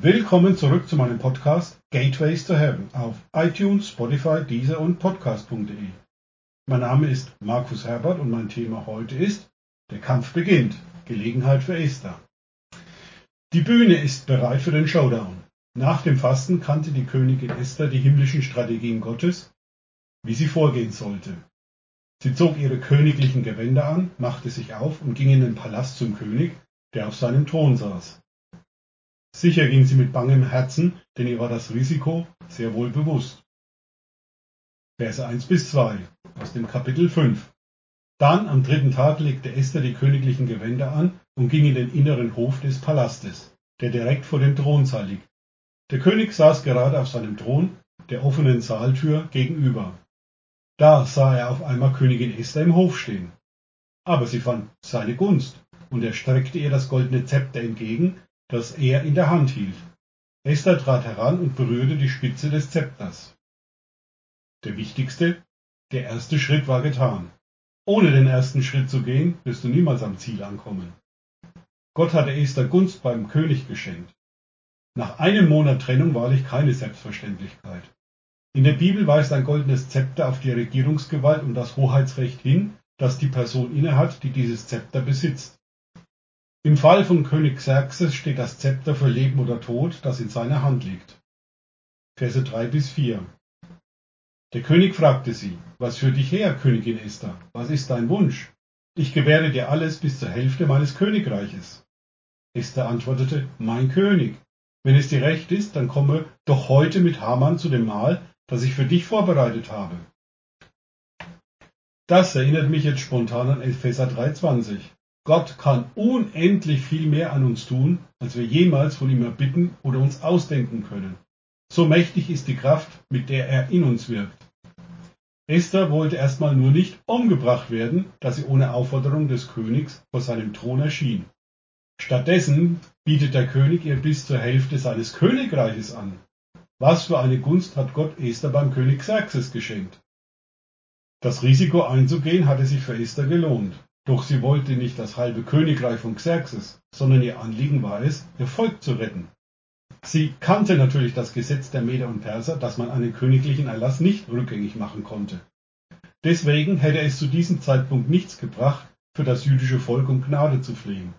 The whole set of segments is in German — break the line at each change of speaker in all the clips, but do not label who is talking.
Willkommen zurück zu meinem Podcast Gateways to Heaven auf iTunes, Spotify, Deezer und Podcast.de. Mein Name ist Markus Herbert und mein Thema heute ist Der Kampf beginnt. Gelegenheit für Esther. Die Bühne ist bereit für den Showdown. Nach dem Fasten kannte die Königin Esther die himmlischen Strategien Gottes, wie sie vorgehen sollte. Sie zog ihre königlichen Gewänder an, machte sich auf und ging in den Palast zum König, der auf seinem Thron saß. Sicher ging sie mit bangem Herzen, denn ihr war das Risiko sehr wohl bewusst. Verse 1 bis 2 aus dem Kapitel 5. Dann am dritten Tag legte Esther die königlichen Gewänder an und ging in den inneren Hof des Palastes, der direkt vor dem Thronsaal liegt. Der König saß gerade auf seinem Thron, der offenen Saaltür gegenüber. Da sah er auf einmal Königin Esther im Hof stehen. Aber sie fand seine Gunst, und er streckte ihr das goldene Zepter entgegen, das er in der Hand hielt. Esther trat heran und berührte die Spitze des Zepters. Der wichtigste, der erste Schritt war getan. Ohne den ersten Schritt zu gehen, wirst du niemals am Ziel ankommen. Gott hatte Esther Gunst beim König geschenkt. Nach einem Monat Trennung wahrlich keine Selbstverständlichkeit. In der Bibel weist ein goldenes Zepter auf die Regierungsgewalt und das Hoheitsrecht hin, das die Person innehat, die dieses Zepter besitzt. Im Fall von König Xerxes steht das Zepter für Leben oder Tod, das in seiner Hand liegt. Verse 3 bis 4. Der König fragte sie, was führt dich her, Königin Esther? Was ist dein Wunsch? Ich gewähre dir alles bis zur Hälfte meines Königreiches. Esther antwortete, mein König, wenn es dir recht ist, dann komme doch heute mit Haman zu dem Mahl, das ich für dich vorbereitet habe. Das erinnert mich jetzt spontan an Epheser 3,20. Gott kann unendlich viel mehr an uns tun, als wir jemals von ihm erbitten oder uns ausdenken können. So mächtig ist die Kraft, mit der er in uns wirkt. Esther wollte erstmal nur nicht umgebracht werden, da sie ohne Aufforderung des Königs vor seinem Thron erschien. Stattdessen bietet der König ihr bis zur Hälfte seines Königreiches an. Was für eine Gunst hat Gott Esther beim König Xerxes geschenkt? Das Risiko einzugehen hatte sich für Esther gelohnt. Doch sie wollte nicht das halbe Königreich von Xerxes, sondern ihr Anliegen war es, ihr Volk zu retten. Sie kannte natürlich das Gesetz der Meder und Perser, dass man einen königlichen Erlass nicht rückgängig machen konnte. Deswegen hätte es zu diesem Zeitpunkt nichts gebracht, für das jüdische Volk um Gnade zu flehen.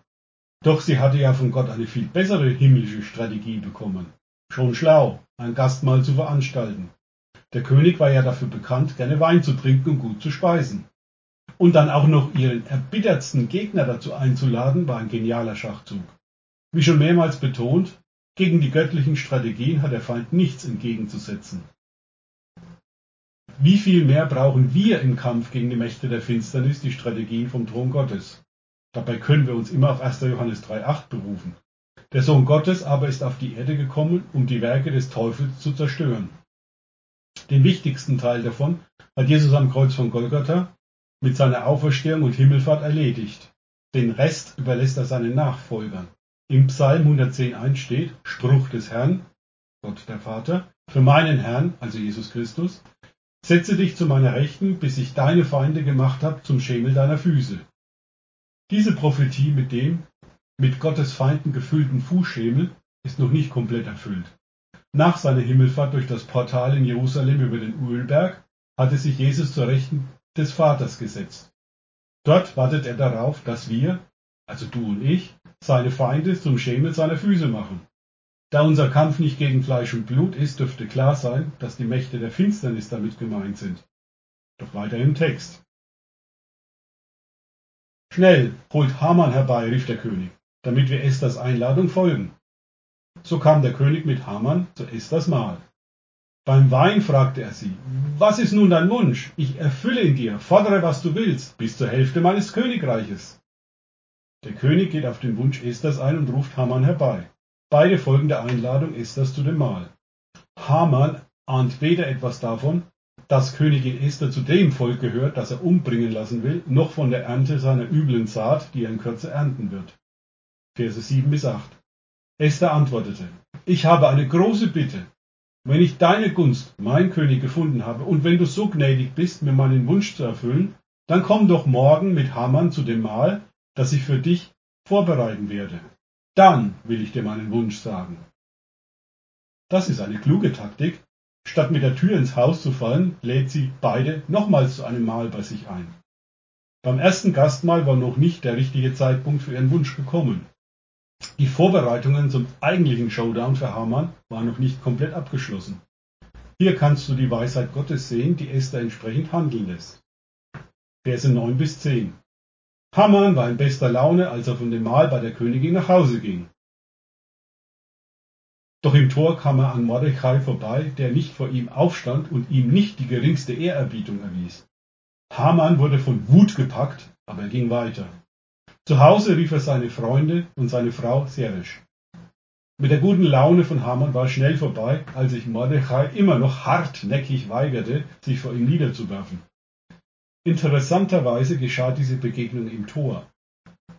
Doch sie hatte ja von Gott eine viel bessere himmlische Strategie bekommen. Schon schlau, ein Gastmahl zu veranstalten. Der König war ja dafür bekannt, gerne Wein zu trinken und gut zu speisen. Und dann auch noch ihren erbittertsten Gegner dazu einzuladen, war ein genialer Schachzug. Wie schon mehrmals betont, gegen die göttlichen Strategien hat der Feind nichts entgegenzusetzen. Wie viel mehr brauchen wir im Kampf gegen die Mächte der Finsternis die Strategien vom Thron Gottes? Dabei können wir uns immer auf 1. Johannes 3.8 berufen. Der Sohn Gottes aber ist auf die Erde gekommen, um die Werke des Teufels zu zerstören. Den wichtigsten Teil davon hat Jesus am Kreuz von Golgatha mit seiner Auferstehung und Himmelfahrt erledigt. Den Rest überlässt er seinen Nachfolgern. Im Psalm 110.1 steht, Spruch des Herrn, Gott der Vater, für meinen Herrn, also Jesus Christus, setze dich zu meiner Rechten, bis ich deine Feinde gemacht habe zum Schemel deiner Füße. Diese Prophetie mit dem mit Gottes Feinden gefüllten Fußschemel ist noch nicht komplett erfüllt. Nach seiner Himmelfahrt durch das Portal in Jerusalem über den Ölberg hatte sich Jesus zur Rechten des Vaters gesetzt. Dort wartet er darauf, dass wir, also du und ich, seine Feinde zum Schemel seiner Füße machen. Da unser Kampf nicht gegen Fleisch und Blut ist, dürfte klar sein, dass die Mächte der Finsternis damit gemeint sind. Doch weiter im Text. Schnell, holt Haman herbei, rief der König, damit wir Esthers Einladung folgen. So kam der König mit Haman zu Esthers Mahl. Beim Wein fragte er sie, was ist nun dein Wunsch? Ich erfülle ihn dir, fordere, was du willst, bis zur Hälfte meines Königreiches. Der König geht auf den Wunsch Esthers ein und ruft Haman herbei. Beide folgen der Einladung Esthers zu dem Mahl. Haman ahnt weder etwas davon, dass Königin Esther zu dem Volk gehört, das er umbringen lassen will, noch von der Ernte seiner üblen Saat, die er in Kürze ernten wird. Verse 7 bis 8. Esther antwortete, ich habe eine große Bitte. Wenn ich deine Gunst, mein König, gefunden habe, und wenn du so gnädig bist, mir meinen Wunsch zu erfüllen, dann komm doch morgen mit Hamann zu dem Mahl, das ich für dich vorbereiten werde. Dann will ich dir meinen Wunsch sagen. Das ist eine kluge Taktik. Statt mit der Tür ins Haus zu fallen, lädt sie beide nochmals zu einem Mahl bei sich ein. Beim ersten Gastmahl war noch nicht der richtige Zeitpunkt für ihren Wunsch gekommen. Die Vorbereitungen zum eigentlichen Showdown für Haman waren noch nicht komplett abgeschlossen. Hier kannst du die Weisheit Gottes sehen, die Esther entsprechend handeln lässt. Verse 9 bis 10. Haman war in bester Laune, als er von dem Mahl bei der Königin nach Hause ging. Doch im Tor kam er an Mordechai vorbei, der nicht vor ihm aufstand und ihm nicht die geringste Ehrerbietung erwies. Haman wurde von Wut gepackt, aber er ging weiter. Zu Hause rief er seine Freunde und seine Frau Seresh. Mit der guten Laune von Haman war schnell vorbei, als sich Mordechai immer noch hartnäckig weigerte, sich vor ihm niederzuwerfen. Interessanterweise geschah diese Begegnung im Tor.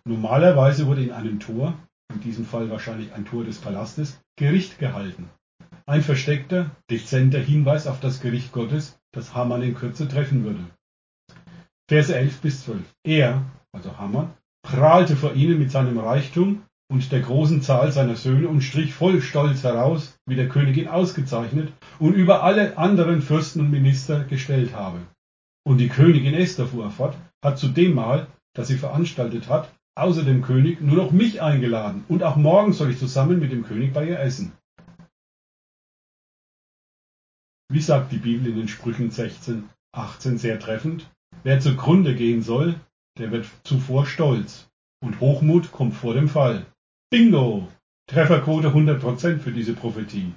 Normalerweise wurde in einem Tor, in diesem Fall wahrscheinlich ein Tor des Palastes, Gericht gehalten. Ein versteckter, dezenter Hinweis auf das Gericht Gottes, das Haman in Kürze treffen würde. Verse 11 bis 12. Er, also Haman, prahlte vor ihnen mit seinem Reichtum und der großen Zahl seiner Söhne und strich voll Stolz heraus, wie der Königin ausgezeichnet und über alle anderen Fürsten und Minister gestellt habe. Und die Königin Esther, fuhr er fort, hat zu dem Mahl, das sie veranstaltet hat, außer dem König nur noch mich eingeladen, und auch morgen soll ich zusammen mit dem König bei ihr essen. Wie sagt die Bibel in den Sprüchen 16, 18 sehr treffend, wer zugrunde gehen soll, der wird zuvor stolz, und Hochmut kommt vor dem Fall. Bingo! Trefferquote 100% für diese Prophetie.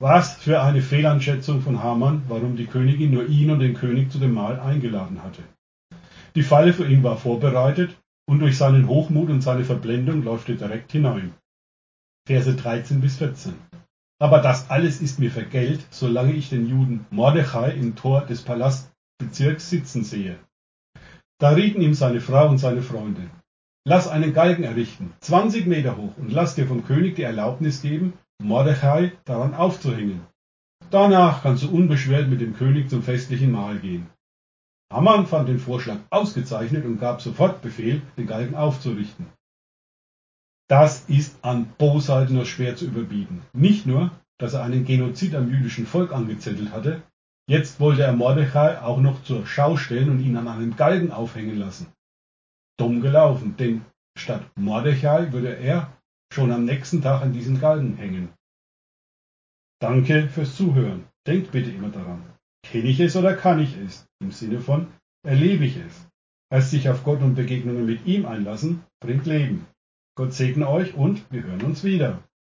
Was für eine Fehleinschätzung von Hamann, warum die Königin nur ihn und den König zu dem Mahl eingeladen hatte. Die Falle für ihn war vorbereitet und durch seinen Hochmut und seine Verblendung läuft er direkt hinein. Verse 13 bis 14. Aber das alles ist mir vergällt, solange ich den Juden Mordechai im Tor des Palastbezirks sitzen sehe. Da rieten ihm seine Frau und seine Freunde. Lass einen Galgen errichten, 20 Meter hoch, und lass dir vom König die Erlaubnis geben, Mordechai daran aufzuhängen. Danach kannst du unbeschwert mit dem König zum festlichen Mahl gehen. Haman fand den Vorschlag ausgezeichnet und gab sofort Befehl, den Galgen aufzurichten. Das ist an Bosheit nur schwer zu überbieten. Nicht nur, dass er einen Genozid am jüdischen Volk angezettelt hatte, jetzt wollte er Mordechai auch noch zur Schau stellen und ihn an einem Galgen aufhängen lassen. Dumm gelaufen, denn statt Mordechai würde er schon am nächsten Tag an diesen Galgen hängen. Danke fürs Zuhören. Denkt bitte immer daran. Kenne ich es oder kann ich es? Im Sinne von erlebe ich es. Erst sich auf Gott und Begegnungen mit ihm einlassen, bringt Leben. Gott segne euch und wir hören uns wieder.